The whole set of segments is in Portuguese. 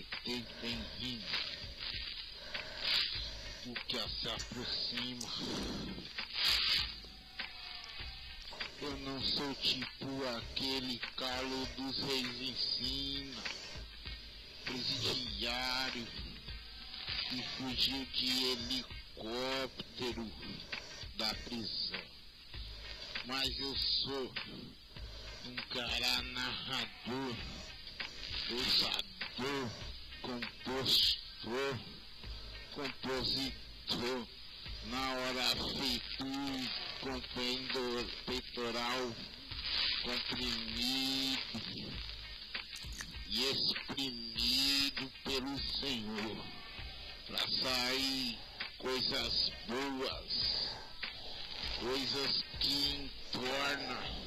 VT vem vindo. O que se aproxima. Eu não sou tipo aquele calo dos reis ensina, presidiário que fugiu de helicóptero da prisão. Mas eu sou um cara narrador, pensador, compostor, compositor, na hora feito com peitoral comprimido e exprimido pelo Senhor para sair coisas boas, coisas que entornam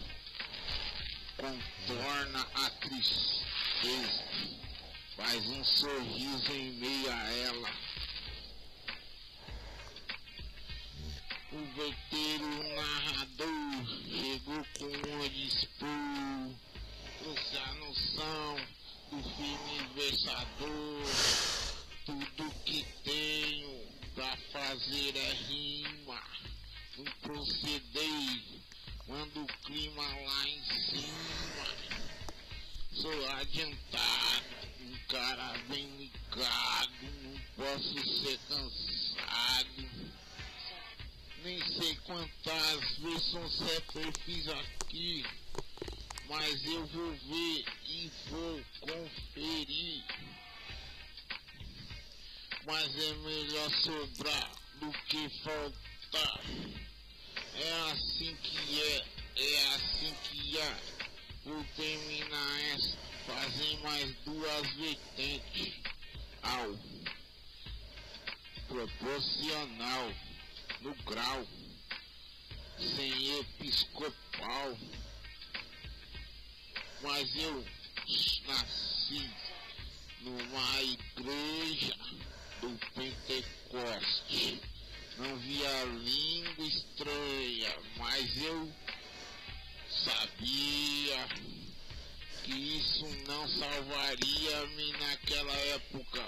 contorna a tristeza, faz um sorriso em meio a ela. O veteiro narrador chegou com um dispor, trouxe a noção do filme versador. Tudo que tenho pra fazer é rima, não procedei Manda o clima lá em cima. Sou adiantado, cara bem ligado, não posso ser cansado. Nem sei quantas vezes eu fiz aqui, mas eu vou ver e vou conferir. Mas é melhor sobrar do que faltar. É assim que é, é assim que é. Vou terminar essa, fazer mais duas vertentes ao proporcional no grau sem episcopal. Mas eu nasci numa igreja do Pentecoste não via língua estranha, mas eu sabia que isso não salvaria-me naquela época.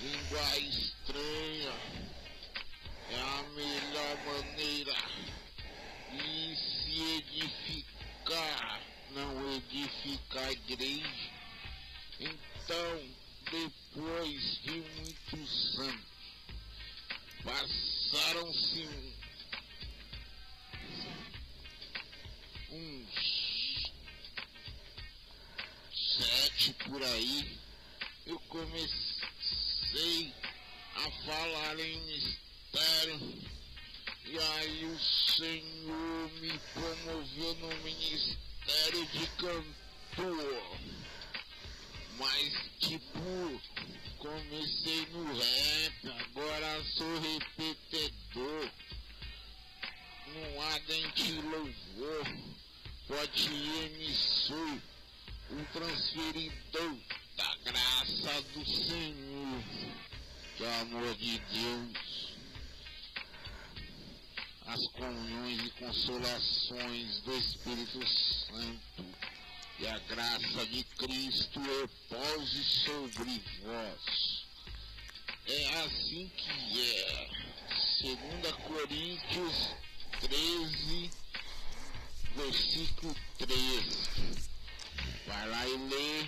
Língua estranha é a melhor maneira de se edificar, não edificar a igreja. Então, depois de muitos anos, Passaram-se uns por aí. Eu comecei a falar em mistério. E aí o Senhor me promoveu no ministério de cantor. Mas tipo Comecei no rap, agora sou repetidor. No ardente louvor, pode emissor, o transferidor da graça do Senhor, do amor de Deus. As comunhões e consolações do Espírito Santo e a graça de Cristo repouse sobre vós. É assim que é. 2 Coríntios 13, versículo 3. Vai lê.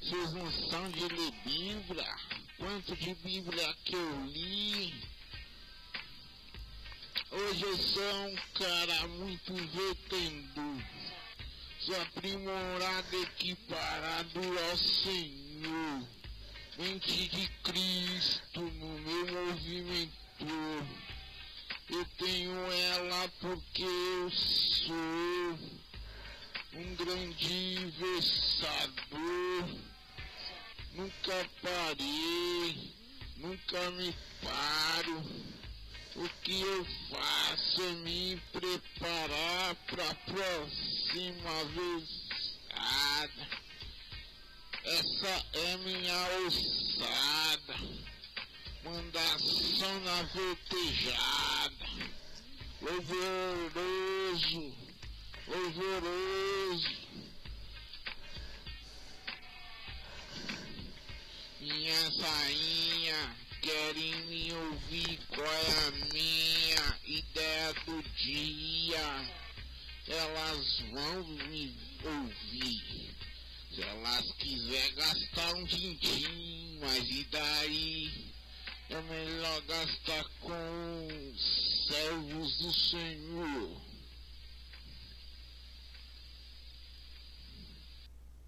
Vocês não são de ler Bíblia? Quanto de Bíblia que eu li? Hoje eu sou um cara muito vetendo sou aprimorado, equiparado ao Senhor. Mente de Cristo no meu movimento. Eu tenho ela porque eu sou um grande versador. Nunca parei, nunca me paro o que eu faço é me preparar para a próxima vez. Essa é minha ossada. Mandação na voltejada. Louvoroso, louvoroso. minhas rainha querem me ouvir qual é a minha ideia do dia. Elas vão me ouvir. Se elas quiser gastar um din-din, mas e daí? É melhor gastar com os servos do Senhor.